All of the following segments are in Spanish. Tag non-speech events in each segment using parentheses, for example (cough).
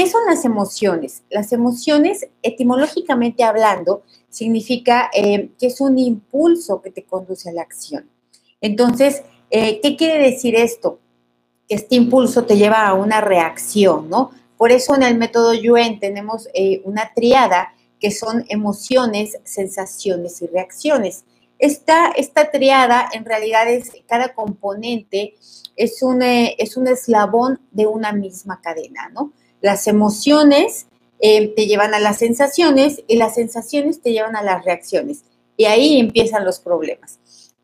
¿Qué son las emociones? Las emociones, etimológicamente hablando, significa eh, que es un impulso que te conduce a la acción. Entonces, eh, ¿qué quiere decir esto? Que este impulso te lleva a una reacción, ¿no? Por eso en el método Yuen tenemos eh, una triada que son emociones, sensaciones y reacciones. Esta, esta triada en realidad es cada componente es un, es un eslabón de una misma cadena, ¿no? Las emociones eh, te llevan a las sensaciones y las sensaciones te llevan a las reacciones. Y ahí empiezan los problemas.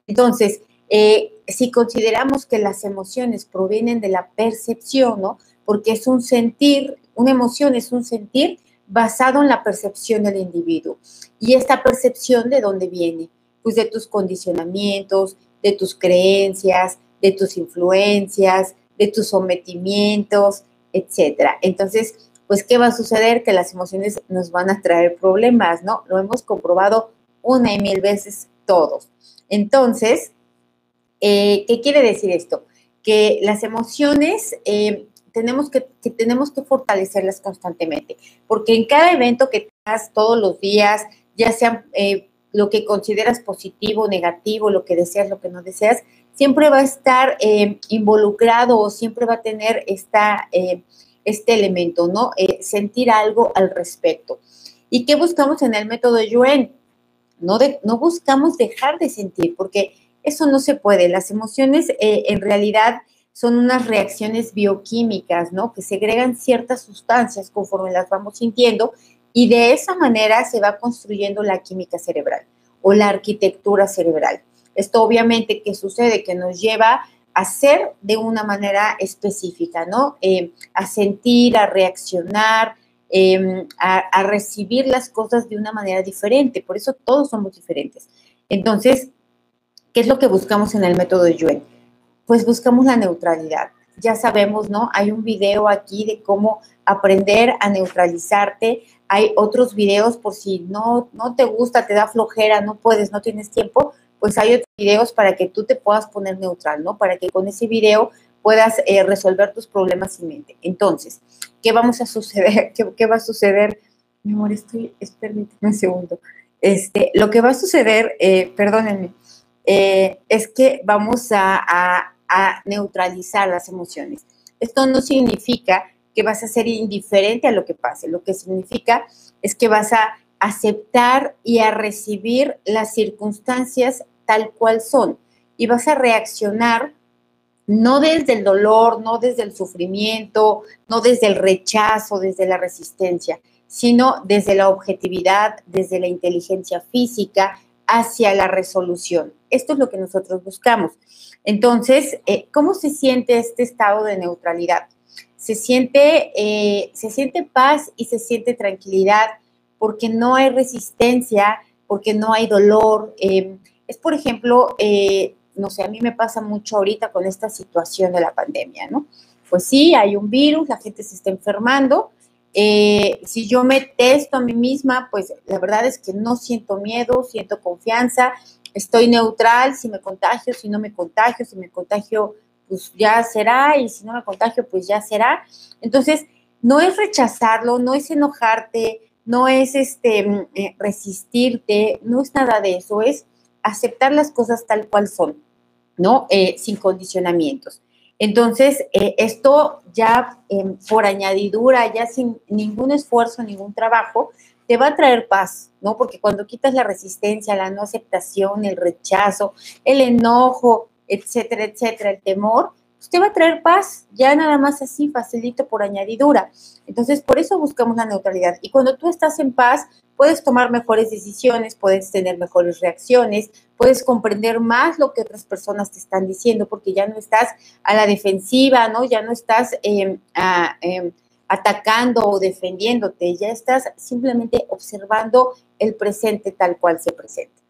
Entonces, eh, si consideramos que las emociones provienen de la percepción, ¿no? Porque es un sentir, una emoción es un sentir basado en la percepción del individuo. ¿Y esta percepción de dónde viene? Pues de tus condicionamientos, de tus creencias, de tus influencias, de tus sometimientos, etcétera. Entonces, pues, ¿qué va a suceder? Que las emociones nos van a traer problemas, ¿no? Lo hemos comprobado una y mil veces todos. Entonces, eh, ¿qué quiere decir esto? Que las emociones eh, tenemos que, tenemos que fortalecerlas constantemente, porque en cada evento que tengas todos los días, ya sea eh, lo que consideras positivo, negativo, lo que deseas, lo que no deseas, siempre va a estar involucrado o siempre va a tener esta este elemento, ¿no? Eh, sentir algo al respecto. ¿Y qué buscamos en el método Yuen? No, no buscamos dejar de sentir, porque eso no se puede. Las emociones eh, en realidad son unas reacciones bioquímicas, ¿no? Que segregan ciertas sustancias conforme las vamos sintiendo y de esa manera se va construyendo la química cerebral o la arquitectura cerebral. Esto obviamente que sucede, que nos lleva hacer de una manera específica, ¿no? Eh, a sentir, a reaccionar, em, a, recibir las cosas de una manera diferente. Por eso todos somos diferentes. Entonces, ¿qué es lo que buscamos en el método Yuen? Pues buscamos la neutralidad. Ya sabemos, ¿no? Hay un video aquí de cómo aprender a neutralizarte. Hay otros videos por si no, no te gusta, te da flojera, no puedes, no tienes tiempo, pues hay otros videos para que tú te puedas poner neutral, ¿no? Para que con ese video puedas eh, resolver tus problemas sin mente. Entonces, ¿qué vamos a suceder? (laughs) ¿Qué, va a suceder? Mi amor, estoy, permíteme un segundo. Este, lo que va a suceder, eh, perdónenme, eh, es que vamos a, a neutralizar las emociones. Esto no significa que vas a ser indiferente a lo que pase, lo que significa es que vas a aceptar y a recibir las circunstancias tal cual son y vas a reaccionar no desde el dolor, no desde el sufrimiento, no desde el rechazo, desde la resistencia, sino desde la objetividad, desde la inteligencia física hacia la resolución. Esto es lo que nosotros buscamos. Entonces, eh, ¿cómo se siente este estado de neutralidad? Se siente, eh, se siente paz y se siente tranquilidad porque no hay resistencia, porque no hay dolor. Eh, es, por ejemplo, eh, no sé, a mí me pasa mucho ahorita con esta situación de la pandemia, ¿no? Pues sí, hay un virus, la gente se está enfermando. Eh, si yo me testo a mí misma, pues la verdad es que no siento miedo, siento confianza, estoy neutral, si me contagio, si no me contagio, si me contagio, pues ya será, y si no me contagio, pues ya será. Entonces, no es rechazarlo, no es enojarte, no es este, mm, eh, resistirte, no es nada de eso, es aceptar las cosas tal cual son, ¿no? Eh, sin condicionamientos. Entonces, eh, esto ya em, por añadidura, ya sin ningún esfuerzo, ningún trabajo, te va a traer paz, ¿no? Porque cuando quitas la resistencia, la no aceptación, el rechazo, el enojo, etcétera, etcétera, el temor, usted va a traer paz, ya nada más así, facilito por añadidura. Entonces, por eso buscamos la neutralidad. Y cuando tú estás en paz, puedes tomar mejores decisiones, puedes tener mejores reacciones, puedes comprender más lo que otras personas te están diciendo, porque ya no estás a la defensiva, ¿no? Ya no estás em, em, atacando o defendiéndote, ya estás simplemente observando el presente tal cual se presenta.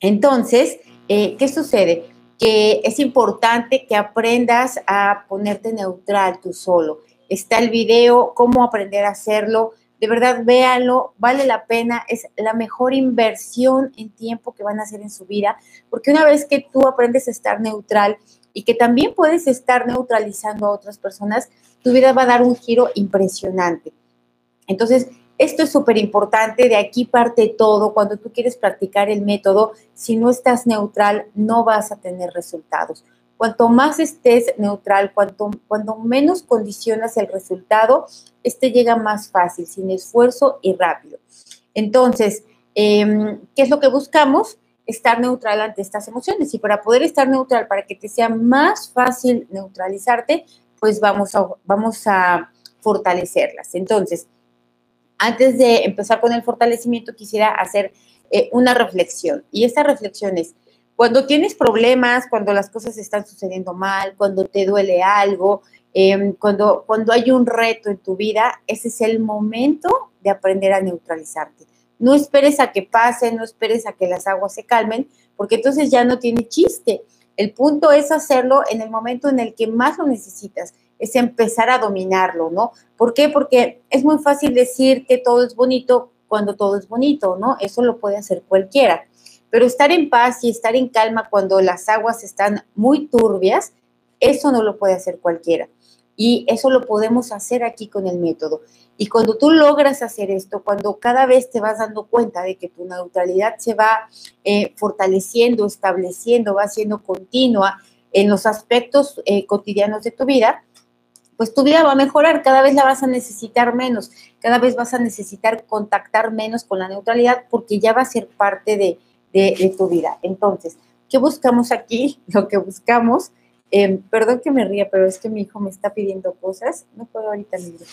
Entonces, eh, ¿qué sucede? Que es importante que aprendas a ponerte neutral tú solo. Está el video, cómo aprender a hacerlo. De verdad, véanlo, vale la pena, es la mejor inversión en tiempo que van a hacer en su vida, porque una vez que tú aprendes a estar neutral, y que también puedes estar neutralizando a otras personas, tu vida va a dar un giro impresionante. Entonces, esto es súper importante, de aquí parte todo. Cuando tú quieres practicar el método, si no estás neutral, no vas a tener resultados. Cuanto más estés neutral, cuanto, cuando menos condicionas el resultado, este llega más fácil, sin esfuerzo y rápido. Entonces, em, ¿qué es lo que buscamos? Estar neutral ante estas emociones. Y para poder estar neutral, para que te sea más fácil neutralizarte, pues vamos a, vamos a fortalecerlas. Entonces, antes de empezar con el fortalecimiento, quisiera hacer eh, una reflexión. Y esta reflexión es, cuando tienes problemas, cuando las cosas están sucediendo mal, cuando te duele algo, em, cuando, cuando hay un reto en tu vida, ese es el momento de aprender a neutralizarte. No esperes a que pase, no esperes a que las aguas se calmen, porque entonces ya no tiene chiste. El punto es hacerlo en el momento en el que más lo necesitas, es empezar a dominarlo, ¿no? ¿Por qué? Porque es muy fácil decir que todo es bonito cuando todo es bonito, ¿no? Eso lo puede hacer cualquiera. Pero estar en paz y estar en calma cuando las aguas están muy turbias, eso no lo puede hacer cualquiera. Y eso lo podemos hacer aquí con el método. Y cuando tú logras hacer esto, cuando cada vez te vas dando cuenta de que tu neutralidad se va eh, fortaleciendo, estableciendo, va siendo continua en los aspectos eh, cotidianos de tu vida, pues tu vida va a mejorar, cada vez la vas a necesitar menos, cada vez vas a necesitar contactar menos con la neutralidad porque ya va a ser parte de, tu vida. Entonces, ¿qué buscamos aquí? (laughs) Lo que buscamos, em, perdón que me ría, pero es que mi hijo me está pidiendo cosas, no puedo ahorita libre.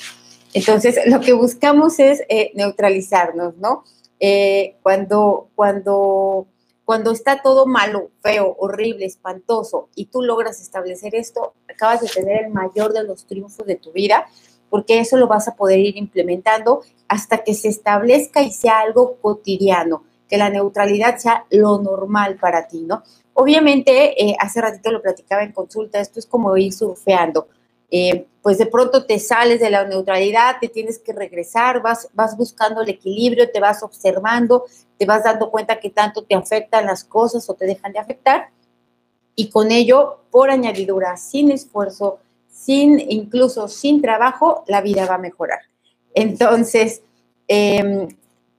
Entonces, (laughs) lo que buscamos es eh, neutralizarnos, ¿no? Eh, cuando, cuando cuando está todo malo, feo, horrible, espantoso, y tú logras establecer esto, acabas de tener el mayor de los triunfos de tu vida, porque eso lo vas a poder ir implementando hasta que se establezca y sea algo cotidiano, que la neutralidad sea lo normal para ti, ¿no? Obviamente, eh, hace ratito lo platicaba en consulta, esto es como ir surfeando. Eh, pues de pronto te sales de la neutralidad, te tienes que regresar, vas, vas buscando el equilibrio, te vas observando, te vas dando cuenta que tanto te afectan las cosas o te dejan de afectar. Y con ello, por añadidura, sin esfuerzo, sin incluso sin trabajo, la vida va a mejorar. Entonces, em,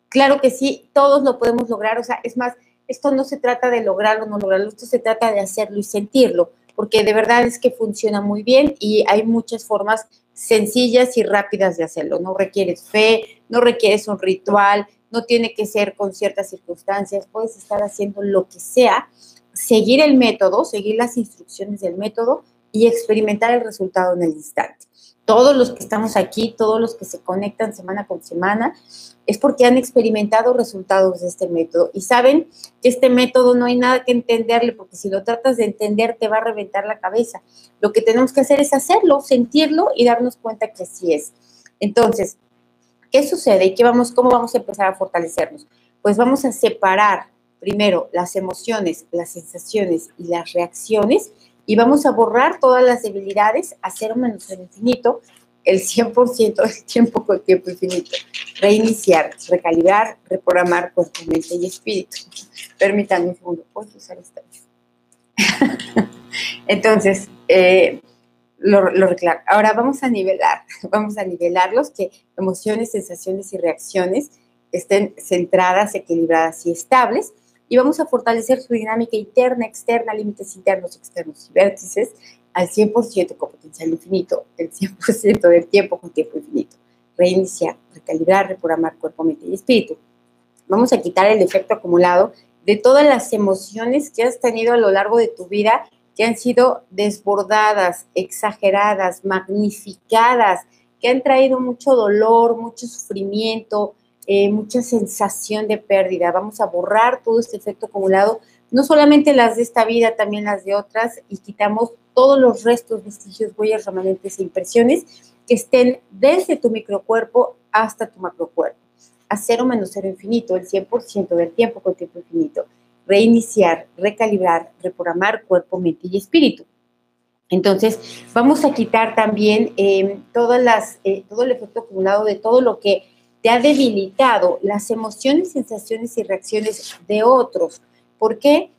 claro que sí, todos lo podemos lograr. O sea, es más, esto no se trata de lograrlo o no lograrlo, esto se trata de hacerlo y sentirlo porque de verdad es que funciona muy bien y hay muchas formas sencillas y rápidas de hacerlo. No requieres fe, no requieres un ritual, no tiene que ser con ciertas circunstancias, puedes estar haciendo lo que sea, seguir el método, seguir las instrucciones del método y experimentar el resultado en el instante. Todos los que estamos aquí, todos los que se conectan semana con semana, es porque han experimentado resultados de este método y saben que este método no hay nada que entenderle, porque si lo tratas de entender te va a reventar la cabeza. Lo que tenemos que hacer es hacerlo, sentirlo y darnos cuenta que así es. Entonces, ¿qué sucede y qué vamos, cómo vamos a empezar a fortalecernos? Pues vamos a separar primero las emociones, las sensaciones y las reacciones y vamos a borrar todas las debilidades a cero menos el infinito el 100% del tiempo con tiempo infinito. Reiniciar, recalibrar, reprogramar cuerpo, mente y espíritu. Permítanme un segundo, ¿puedo usar esta? (laughs) Entonces, eh, lo, reclamo. Ahora vamos a nivelar, (laughs) vamos a nivelarlos, que emociones, sensaciones y reacciones estén centradas, equilibradas y estables. Y vamos a fortalecer su dinámica interna, externa, límites internos, externos y vértices al 100% con potencial infinito, el 100% del tiempo con tiempo infinito. Reiniciar, recalibrar, reprogramar cuerpo, mente y espíritu. Vamos a quitar el efecto acumulado de todas las emociones que has tenido a lo largo de tu vida que han sido desbordadas, exageradas, magnificadas, que han traído mucho dolor, mucho sufrimiento, eh, mucha sensación de pérdida. Vamos a borrar todo este efecto acumulado, no solamente las de esta vida, también las de otras, y quitamos todos los restos, vestigios, huellas, remanentes e impresiones que estén desde tu microcuerpo hasta tu macrocuerpo. A cero menos cero infinito, el 100% del tiempo con tiempo infinito. Reiniciar, recalibrar, reprogramar cuerpo, mente y espíritu. Entonces, vamos a quitar también eh, todas las, eh, todo el efecto acumulado de todo lo que te ha debilitado, las emociones, sensaciones y reacciones de otros. ¿Por qué?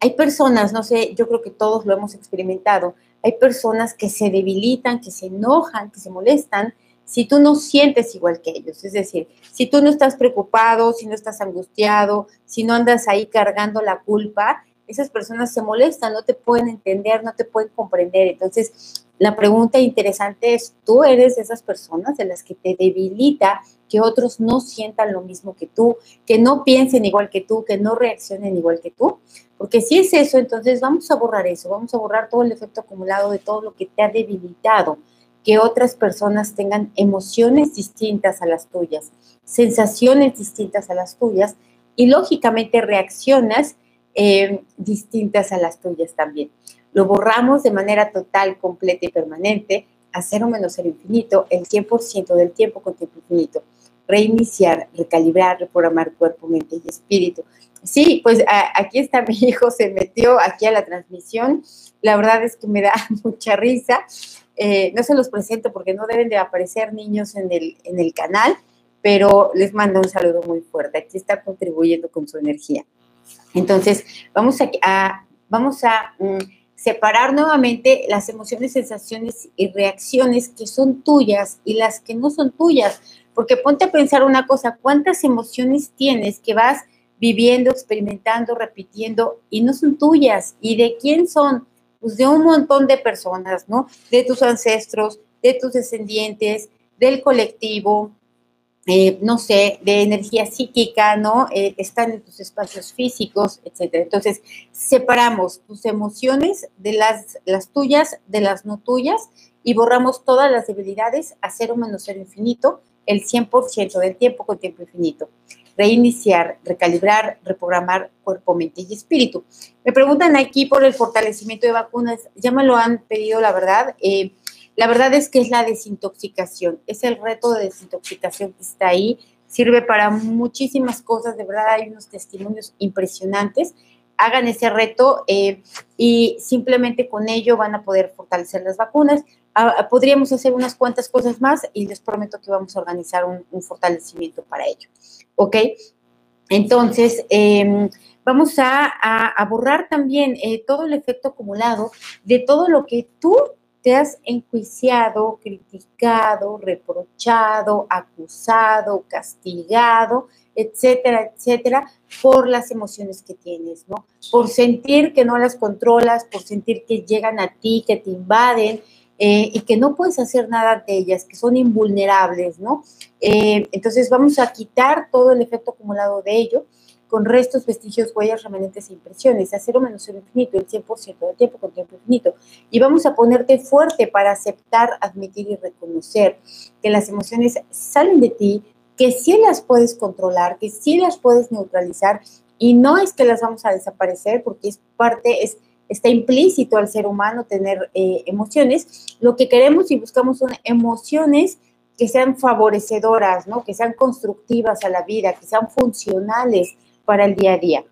hay personas, no sé, yo creo que todos lo hemos experimentado, hay personas que se debilitan, que se enojan, que se molestan si tú no sientes igual que ellos. Es decir, si tú no estás preocupado, si no estás angustiado, si no andas ahí cargando la culpa, esas personas se molestan, no te pueden entender, no te pueden comprender. Entonces, la pregunta interesante es, ¿tú eres de esas personas de las que te debilita que otros no sientan lo mismo que tú, que no piensen igual que tú, que no reaccionen igual que tú? Porque si es eso, entonces vamos a borrar eso, vamos a borrar todo el efecto acumulado de todo lo que te ha debilitado, que otras personas tengan emociones distintas a las tuyas, sensaciones distintas a las tuyas y lógicamente reaccionas eh, distintas a las tuyas también. Lo borramos de manera total, completa y permanente a cero menos cero infinito el 100% del tiempo con tiempo infinito. Reiniciar, recalibrar, reprogramar cuerpo, mente y espíritu. Sí, pues aquí está (laughs) mi hijo, se metió aquí a la transmisión. La verdad es que me da (laughs) mucha risa. Eh, no se los presento porque no deben de aparecer niños en el, en el canal, pero les mando un saludo muy fuerte. Aquí está contribuyendo con su energía. Entonces, vamos a, vamos a mm, separar nuevamente las emociones, sensaciones y reacciones que son tuyas y las que no son tuyas. Porque ponte a pensar una cosa, ¿cuántas emociones tienes que vas viviendo, experimentando, repitiendo y no son tuyas? ¿Y de quién son? Pues de un montón de personas, ¿no? De tus ancestros, de tus descendientes, del colectivo, eh, no sé, de energía psíquica, ¿no? Eh, están en tus espacios físicos, etcétera. Entonces, separamos tus emociones de las, las tuyas, de las no tuyas, y borramos todas las debilidades a cero menos cero infinito, el 100% del tiempo con tiempo infinito. Reiniciar, recalibrar, reprogramar cuerpo, mente y espíritu. Me preguntan aquí por el fortalecimiento de vacunas, ya me lo han pedido, la verdad. Eh, la verdad es que es la desintoxicación, es el reto de desintoxicación que está ahí, sirve para muchísimas cosas, de verdad hay unos testimonios impresionantes. Hagan ese reto eh, y simplemente con ello van a poder fortalecer las vacunas. Ah, ah, podríamos hacer unas cuantas cosas más y les prometo que vamos a organizar un, fortalecimiento para ello. ¿Ok? Entonces, em, vamos a, borrar también eh, todo el efecto acumulado de todo lo que tú te has enjuiciado, criticado, reprochado, acusado, castigado, etcétera, etcétera, por las emociones que tienes, ¿no? Por sentir que no las controlas, por sentir que llegan a ti, que te invaden eh, y que no puedes hacer nada de ellas, que son invulnerables, ¿no? Eh, entonces vamos a quitar todo el efecto acumulado de ello con restos, vestigios, huellas, remanentes e impresiones, a cero menos cero infinito, el 100% del tiempo con tiempo infinito. Y vamos a ponerte fuerte para aceptar, admitir y reconocer que las emociones salen de ti, que sí las puedes controlar, que sí las puedes neutralizar y no es que las vamos a desaparecer porque es parte, es, está implícito al ser humano tener eh, emociones. Lo que queremos y buscamos son emociones que sean favorecedoras, ¿no? que sean constructivas a la vida, que sean funcionales para el día a día.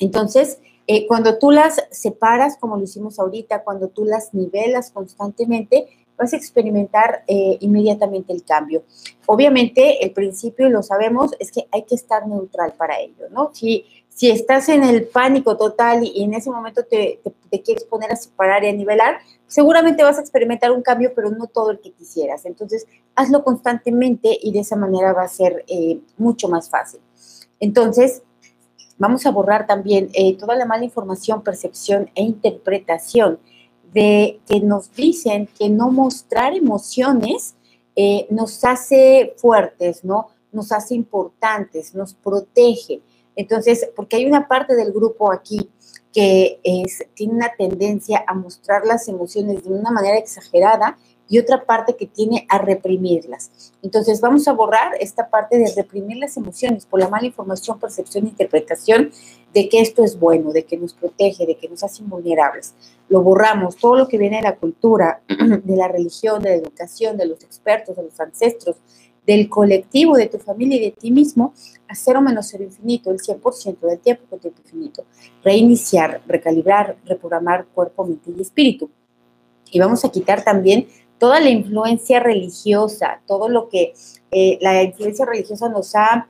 Entonces, eh, cuando tú las separas, como lo hicimos ahorita, cuando tú las nivelas constantemente, vas a experimentar eh, inmediatamente el cambio. Obviamente, el principio, y lo sabemos, es que hay que estar neutral para ello, ¿no? Si, si estás en el pánico total y, en ese momento te, quieres poner a separar y a nivelar, seguramente vas a experimentar un cambio, pero no todo el que quisieras. Entonces, hazlo constantemente y de esa manera va a ser eh, mucho más fácil. Entonces, Vamos a borrar también eh, toda la mala información, percepción e interpretación de que nos dicen que no mostrar emociones eh, nos hace fuertes, ¿no? Nos hace importantes, nos protege. Entonces, porque hay una parte del grupo aquí que tiene una tendencia a mostrar las emociones de una manera exagerada y otra parte que tiene a reprimirlas. Entonces vamos a borrar esta parte de reprimir las emociones por la mala información, percepción e interpretación de que esto es bueno, de que nos protege, de que nos hace invulnerables. Lo borramos, todo lo que viene de la cultura, (clears throat) de la religión, de la educación, de los expertos, de los ancestros, del colectivo, de tu familia y de ti mismo, a cero menos cero infinito, el 100% del tiempo con tiempo infinito. Reiniciar, recalibrar, reprogramar cuerpo, mente y espíritu. Y vamos a quitar también toda la influencia religiosa, todo lo que eh, la influencia religiosa nos ha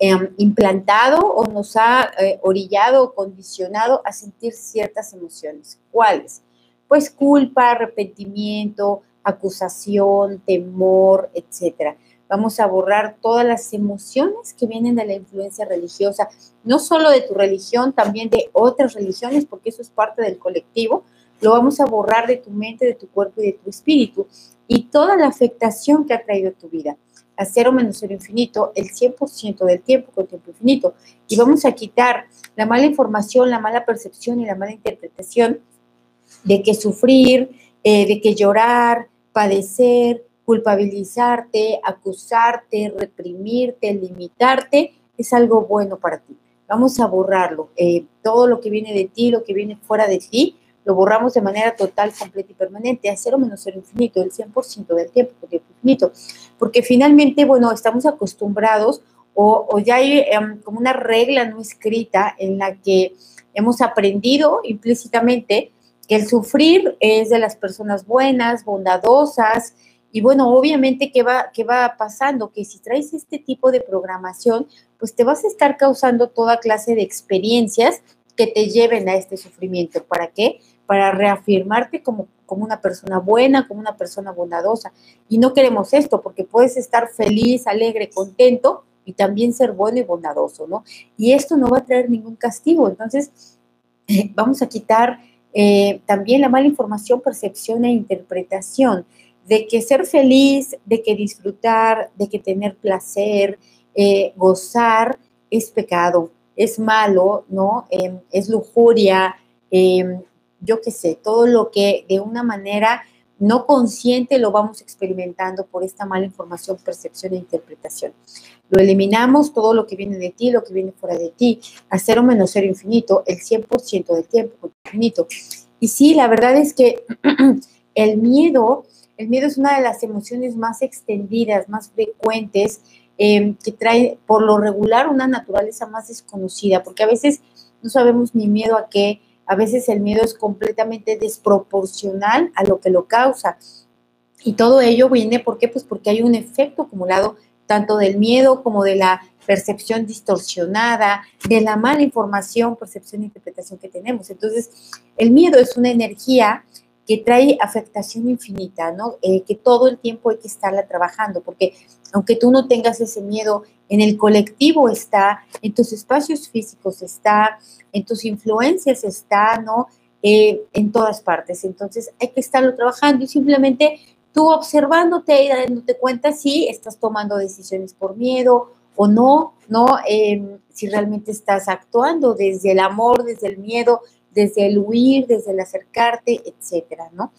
em, implantado o nos ha eh, orillado o condicionado a sentir ciertas emociones. ¿Cuáles? Pues culpa, arrepentimiento, acusación, temor, etcétera. Vamos a borrar todas las emociones que vienen de la influencia religiosa, no solo de tu religión, también de otras religiones, porque eso es parte del colectivo. Lo vamos a borrar de tu mente, de tu cuerpo y de tu espíritu y toda la afectación que ha traído a tu vida. A cero menos cero infinito, el 100% del tiempo con tiempo infinito. Y vamos a quitar la mala información, la mala percepción y la mala interpretación de que sufrir, eh, de que llorar, padecer, culpabilizarte, acusarte, reprimirte, limitarte, es algo bueno para ti. Vamos a borrarlo. Eh, todo lo que viene de ti, lo que viene fuera de ti, lo borramos de manera total, completa y permanente, a cero menos cero infinito, el 100% del tiempo, tiempo infinito. Porque finalmente, bueno, estamos acostumbrados o, ya hay em, como una regla no escrita en la que hemos aprendido implícitamente que el sufrir es de las personas buenas, bondadosas, y bueno, obviamente, ¿qué va, ¿qué va pasando? Que si traes este tipo de programación, pues te vas a estar causando toda clase de experiencias que te lleven a este sufrimiento. ¿Para qué? Para reafirmarte como, como una persona buena, como una persona bondadosa. Y no queremos esto, porque puedes estar feliz, alegre, contento y también ser bueno y bondadoso, ¿no? Y esto no va a traer ningún castigo. Entonces, (laughs) vamos a quitar eh, también la mala información, percepción e interpretación de que ser feliz, de que disfrutar, de que tener placer, eh, gozar, es pecado, es malo, ¿no? Em, es lujuria, em, yo qué sé, todo lo que de una manera no consciente lo vamos experimentando por esta mala información, percepción e interpretación. Lo eliminamos, todo lo que viene de ti, lo que viene fuera de ti, a cero menos cero infinito, el 100% del tiempo infinito. Y sí, la verdad es que (clears throat) el miedo el miedo es una de las emociones más extendidas, más frecuentes, em, que trae por lo regular una naturaleza más desconocida, porque a veces no sabemos ni miedo a qué, a veces el miedo es completamente desproporcional a lo que lo causa. Y todo ello viene, ¿por? Pues porque hay un efecto acumulado tanto del miedo como de la percepción distorsionada, de la mala información, percepción e interpretación que tenemos. Entonces, el miedo es una energía que trae afectación infinita, ¿no? Eh, que todo el tiempo hay que estarla trabajando, porque aunque tú no tengas ese miedo, en el colectivo está, en tus espacios físicos está, en tus influencias está, ¿no? Eh, en todas partes. Entonces hay que estarlo trabajando y simplemente tú observándote y dándote cuenta si estás tomando decisiones por miedo o no, ¿no? Em, si realmente estás actuando desde el amor, desde el miedo, desde el huir, desde el acercarte, etcétera, ¿no?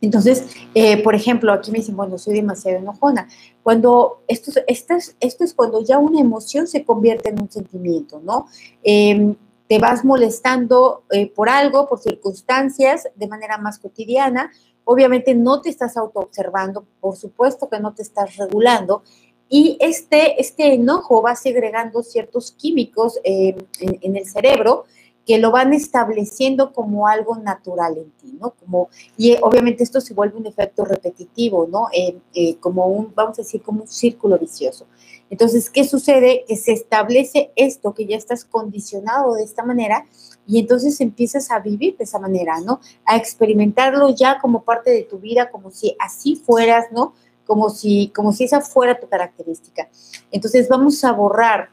Entonces, eh, por ejemplo, aquí me dicen, bueno, soy demasiado enojona. Cuando esto, esto, es, esto es cuando ya una emoción se convierte en un sentimiento, ¿no? Em, te vas molestando eh, por algo, por circunstancias, de manera más cotidiana. Obviamente no te estás autoobservando, por supuesto que no te estás regulando. Y este, este enojo va segregando ciertos químicos em, en, el cerebro que lo van estableciendo como algo natural en ti, ¿no? Como, y eh, obviamente esto se vuelve un efecto repetitivo, ¿no? Eh, como un, vamos a decir, como un círculo vicioso. Entonces, ¿qué sucede? Que se establece esto, que ya estás condicionado de esta manera y entonces empiezas a vivir de esa manera, ¿no? A experimentarlo ya como parte de tu vida, como si así fueras, ¿no? Como si, como si esa fuera tu característica. Entonces, vamos a borrar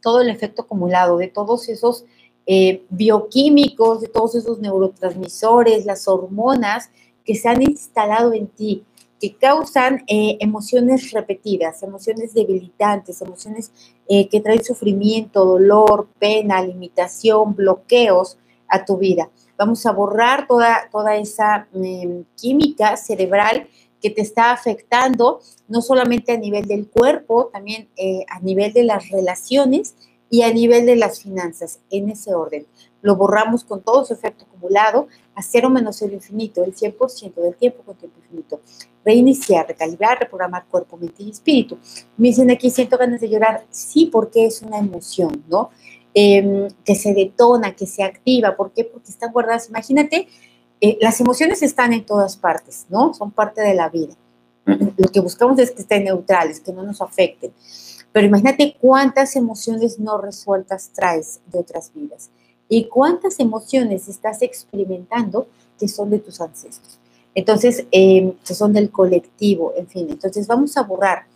todo el efecto acumulado de todos esos eh, bioquímicos, de todos esos neurotransmisores, las hormonas que se han instalado en ti, que causan eh, emociones repetidas, emociones debilitantes, emociones eh, que traen sufrimiento, dolor, pena, limitación, bloqueos a tu vida. Vamos a borrar toda, toda esa em, química cerebral que te está afectando, no solamente a nivel del cuerpo, también a nivel de las relaciones y a nivel de las finanzas, en ese orden. Lo borramos con todo su efecto acumulado a cero menos el infinito, el 100% del tiempo con tiempo infinito. Reiniciar, recalibrar, reprogramar cuerpo, mente y espíritu. Me dicen aquí, siento ganas de llorar. Sí, porque es una emoción, ¿no? Em, que se detona, que se activa. ¿Por qué? Porque están guardadas. Imagínate, eh, las emociones están en todas partes, ¿no? Son parte de la vida. Lo que buscamos es que estén neutrales, que no nos afecten. Pero imagínate cuántas emociones no resueltas traes de otras vidas y cuántas emociones estás experimentando que son de tus ancestros. Entonces, em, que son del colectivo, en fin. Entonces, vamos a borrar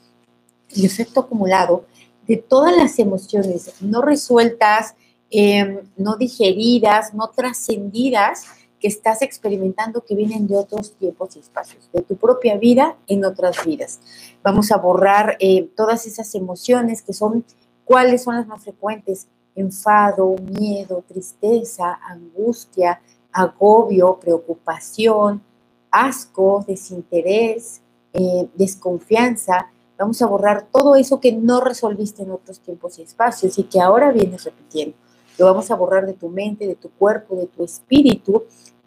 el efecto acumulado de todas las emociones no resueltas, em, no digeridas, no trascendidas que estás experimentando que vienen de otros tiempos y espacios, de tu propia vida en otras vidas. Vamos a borrar eh, todas esas emociones que son, ¿cuáles son las más frecuentes? Enfado, miedo, tristeza, angustia, agobio, preocupación, asco, desinterés, eh, desconfianza. Vamos a borrar todo eso que no resolviste en otros tiempos y espacios y que ahora vienes repitiendo. Lo vamos a borrar de tu mente, de tu cuerpo, de tu espíritu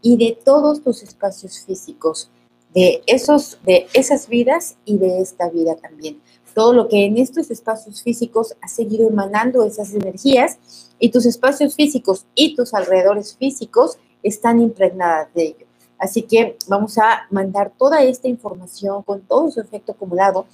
y de todos tus espacios físicos, de, esos, de esas vidas y de esta vida también. Todo lo que en estos espacios físicos ha seguido emanando esas energías y tus espacios físicos y tus alrededores físicos están impregnadas de ello. Así que vamos a mandar toda esta información con todo su efecto acumulado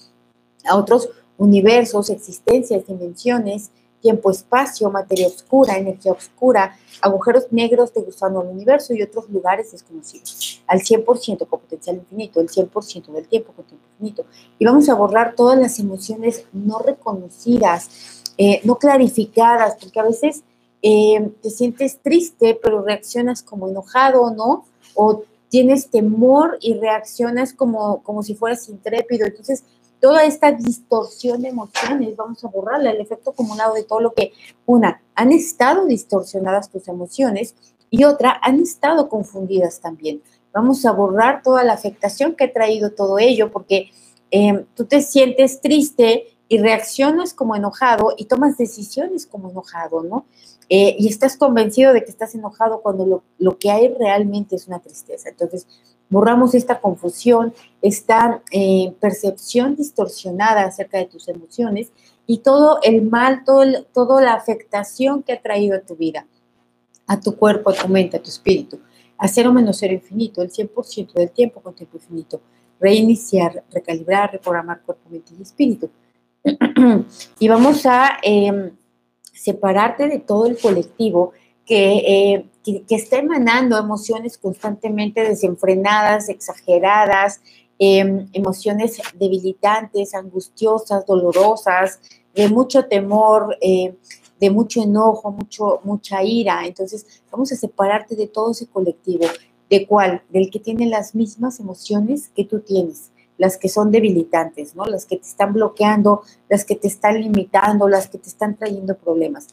a otros universos, existencias, dimensiones, tiempo, espacio, materia oscura, energía oscura, agujeros negros de gusano al universo y otros lugares desconocidos. Al 100% con potencial infinito, el 100% del tiempo con tiempo infinito. Y vamos a borrar todas las emociones no reconocidas, eh, no clarificadas, porque a veces eh, te sientes triste, pero reaccionas como enojado, ¿no? O tienes temor y reaccionas como, como si fueras intrépido. Entonces, toda esta distorsión de emociones, vamos a borrarla, el efecto acumulado de todo lo que, una, han estado distorsionadas tus emociones y otra, han estado confundidas también. Vamos a borrar toda la afectación que ha traído todo ello, porque em, tú te sientes triste y reaccionas como enojado y tomas decisiones como enojado, ¿no? Eh, y estás convencido de que estás enojado cuando lo, lo que hay realmente es una tristeza. Entonces, borramos esta confusión, esta eh, percepción distorsionada acerca de tus emociones y todo el mal, todo toda la afectación que ha traído a tu vida, a tu cuerpo, a tu mente, a tu espíritu. A cero menos cero infinito, el 100% del tiempo con tiempo infinito. Reiniciar, recalibrar, reprogramar cuerpo, mente y espíritu. (clears throat) y vamos a em, separarte de todo el colectivo que eh, que, está emanando emociones constantemente desenfrenadas, exageradas, em, emociones debilitantes, angustiosas, dolorosas, de mucho temor, eh, de mucho enojo, mucho, mucha ira. Entonces, vamos a separarte de todo ese colectivo. ¿De cuál? Del que tiene las mismas emociones que tú tienes las que son debilitantes, ¿no? Las que te están bloqueando, las que te están limitando, las que te están trayendo problemas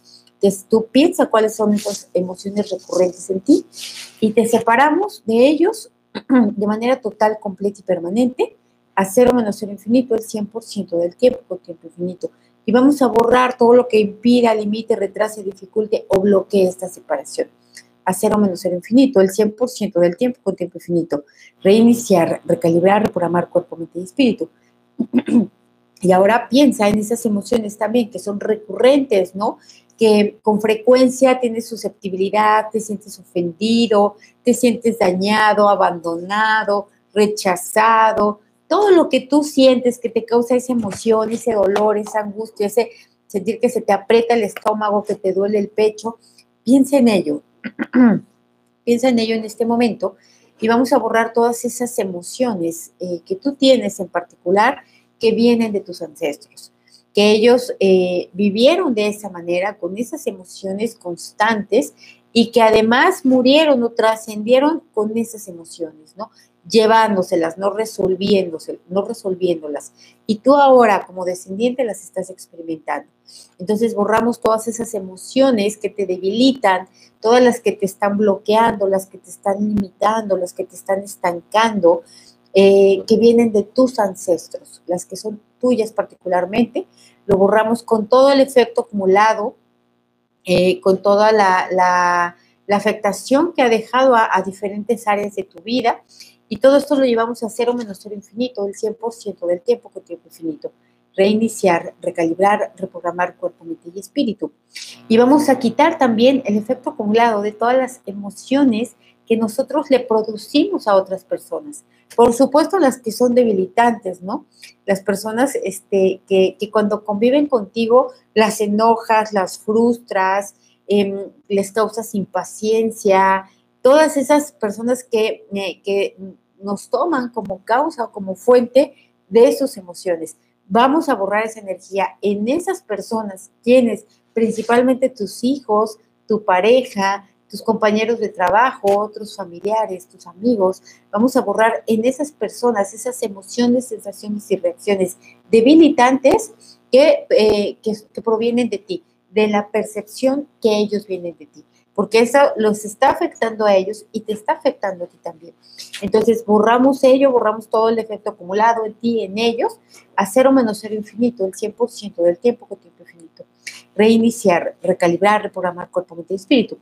tú piensas cuáles son esas emociones recurrentes en ti y te separamos de ellos (clears throat) de manera total, completa y permanente a cero menos cero infinito el 100% del tiempo con tiempo infinito. Y vamos a borrar todo lo que impida, limite, retrase, dificulte o bloquee esta separación. A cero menos cero infinito, el 100% del tiempo con tiempo infinito. Reiniciar, recalibrar, reprogramar cuerpo, mente y espíritu. (clears throat) y ahora piensa en esas emociones también que son recurrentes, ¿no? que con frecuencia tienes susceptibilidad, te sientes ofendido, te sientes dañado, abandonado, rechazado, todo lo que tú sientes que te causa esa emoción, ese dolor, esa angustia, ese sentir que se te aprieta el estómago, que te duele el pecho, piensa en ello, (clears throat) piensa en ello en este momento y vamos a borrar todas esas emociones eh, que tú tienes en particular que vienen de tus ancestros que ellos eh, vivieron de esa manera, con esas emociones constantes y que además murieron o trascendieron con esas emociones, ¿no? Llevándoselas, no resolviéndose, no resolviéndolas. Y tú ahora, como descendiente, las estás experimentando. Entonces borramos todas esas emociones que te debilitan, todas las que te están bloqueando, las que te están limitando, las que te están estancando, eh, que vienen de tus ancestros, las que son tuyas particularmente, lo borramos con todo el efecto acumulado, eh, con toda la, afectación que ha dejado a, diferentes áreas de tu vida. Y todo esto lo llevamos a cero menos cero infinito, el 100% del tiempo con tiempo infinito. Reiniciar, recalibrar, reprogramar cuerpo, mente y espíritu. Y vamos a quitar también el efecto acumulado de todas las emociones que nosotros le producimos a otras personas Por supuesto, las que son debilitantes, ¿no? Las personas este, que, cuando conviven contigo las enojas, las frustras, em, les causas impaciencia, todas esas personas que, eh, que nos toman como causa o como fuente de sus emociones. Vamos a borrar esa energía en esas personas, quienes, principalmente tus hijos, tu pareja, tus compañeros de trabajo, otros familiares, tus amigos. Vamos a borrar en esas personas esas emociones, sensaciones y reacciones debilitantes que, eh, que, provienen de ti, de la percepción que ellos vienen de ti porque eso los está afectando a ellos y te está afectando a ti también. Entonces, borramos ello, borramos todo el efecto acumulado en ti, en ellos, a cero menos cero infinito, el 100% del tiempo con tiempo infinito. Reiniciar, recalibrar, reprogramar cuerpo, mente y espíritu.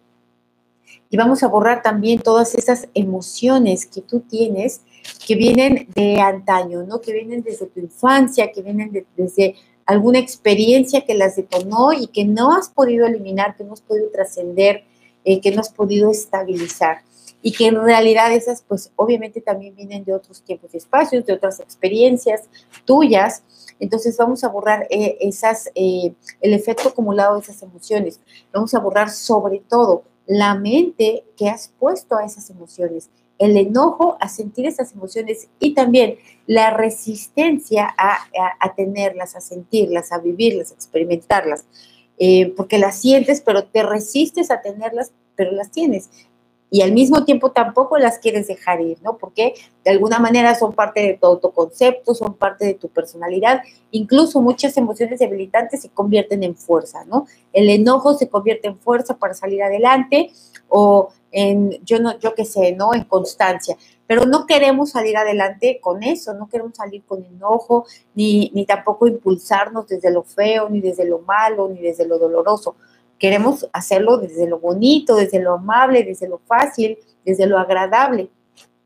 Y vamos a borrar también todas esas emociones que tú tienes que vienen de antaño, ¿no? Que vienen desde tu infancia, que vienen desde alguna experiencia que las detonó y que no has podido eliminar, que no has podido trascender, eh, que has podido estabilizar. Y que en realidad esas, pues obviamente también vienen de otros tiempos y espacios, de otras experiencias tuyas. Entonces vamos a borrar eh, esas, eh, el efecto acumulado de esas emociones. Vamos a borrar sobre todo la mente que has puesto a esas emociones, el enojo a sentir esas emociones y también la resistencia a, tenerlas, a sentirlas, a vivirlas, a experimentarlas, eh, porque las sientes, pero te resistes a tenerlas, pero las tienes y al mismo tiempo tampoco las quieres dejar ir, ¿no? Porque de alguna manera son parte de tu autoconcepto, son parte de tu personalidad, incluso muchas emociones debilitantes se convierten en fuerza, ¿no? El enojo se convierte en fuerza para salir adelante o en, yo no, yo qué sé, ¿no? En constancia. Pero no queremos salir adelante con eso, no queremos salir con enojo, ni, ni tampoco impulsarnos desde lo feo, ni desde lo malo, ni desde lo doloroso Queremos hacerlo desde lo bonito, desde lo amable, desde lo fácil, desde lo agradable.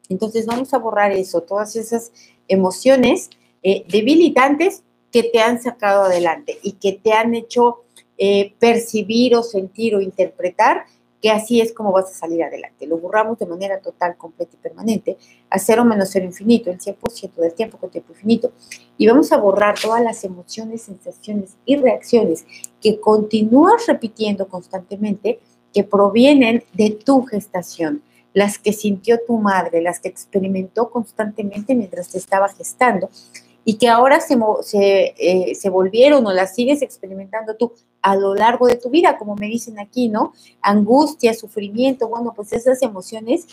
Entonces vamos a borrar eso, todas esas emociones eh, debilitantes que te han sacado adelante y que te han hecho eh, percibir o sentir o interpretar que así es como vas a salir adelante. Lo borramos de manera total, completa y permanente, a cero menos cero infinito, el 100% del tiempo con tiempo infinito. Y vamos a borrar todas las emociones, sensaciones y reacciones que continúas repitiendo constantemente, que provienen de tu gestación, las que sintió tu madre, las que experimentó constantemente mientras te estaba gestando y que ahora se, se, eh, se volvieron o las sigues experimentando tú a lo largo de tu vida, como me dicen aquí, ¿no? Angustia, sufrimiento, bueno, pues esas emociones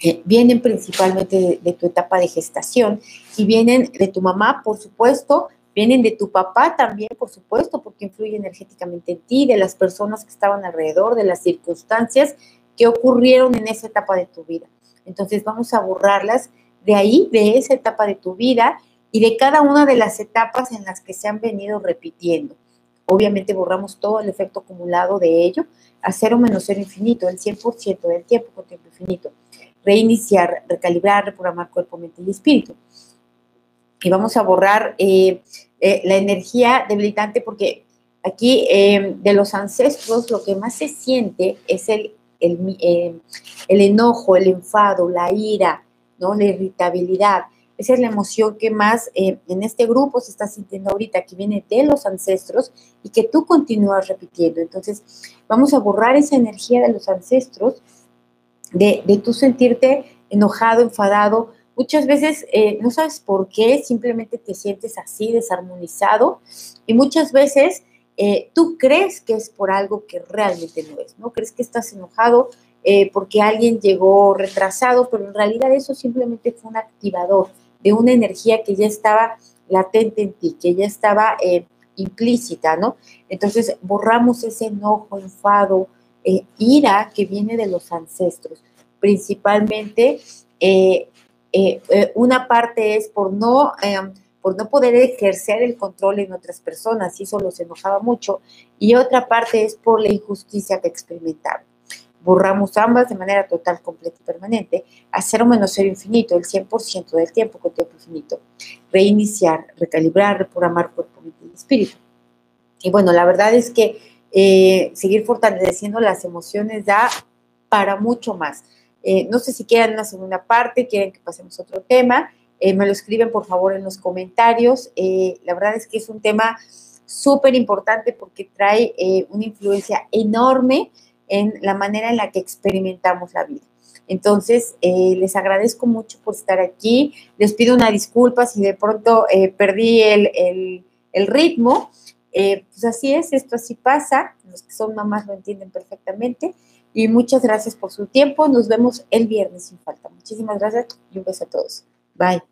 eh, vienen principalmente de, tu etapa de gestación y vienen de tu mamá, por supuesto, vienen de tu papá también, por supuesto, porque influye energéticamente en ti, de las personas que estaban alrededor, de las circunstancias que ocurrieron en esa etapa de tu vida. Entonces vamos a borrarlas de ahí, de esa etapa de tu vida y de cada una de las etapas en las que se han venido repitiendo. Obviamente borramos todo el efecto acumulado de ello a cero menos cero infinito, el 100% del tiempo con tiempo infinito. Reiniciar, recalibrar, reprogramar cuerpo, mente y espíritu. Y vamos a borrar eh, eh, la energía debilitante porque aquí eh, de los ancestros lo que más se siente es el, el, el enojo, el enfado, la ira, ¿no? la irritabilidad. Esa es la emoción que más eh, en este grupo se está sintiendo ahorita, que viene de los ancestros y que tú continúas repitiendo. Entonces, vamos a borrar esa energía de los ancestros, de, de tú sentirte enojado, enfadado. Muchas veces eh, no sabes por qué, simplemente te sientes así, desarmonizado. Y muchas veces eh, tú crees que es por algo que realmente no es, ¿no? Crees que estás enojado porque alguien llegó retrasado, pero en realidad eso simplemente fue un activador de una energía que ya estaba latente en ti, que ya estaba eh, implícita, ¿no? Entonces borramos ese enojo, enfado, eh, ira que viene de los ancestros. Principalmente, eh, una parte es por no, por no poder ejercer el control en otras personas, y eso los enojaba mucho, y otra parte es por la injusticia que experimentaban borramos ambas de manera total, completa y permanente, a cero menos cero infinito, el 100% del tiempo con tiempo infinito. Reiniciar, recalibrar, reprogramar cuerpo, mente y espíritu. Y bueno, la verdad es que eh, seguir fortaleciendo las emociones da para mucho más. Eh, no sé si quieran una segunda parte, quieren que pasemos otro tema. Eh, me lo escriben por favor en los comentarios. La verdad es que es un tema súper importante porque trae una influencia enorme en la manera en la que experimentamos la vida. Entonces, les agradezco mucho por estar aquí. Les pido una disculpa si de pronto perdí el, el ritmo. pues así es, esto así pasa. Los que son mamás lo entienden perfectamente. Y muchas gracias por su tiempo. Nos vemos el viernes sin falta. Muchísimas gracias y un beso a todos. Bye.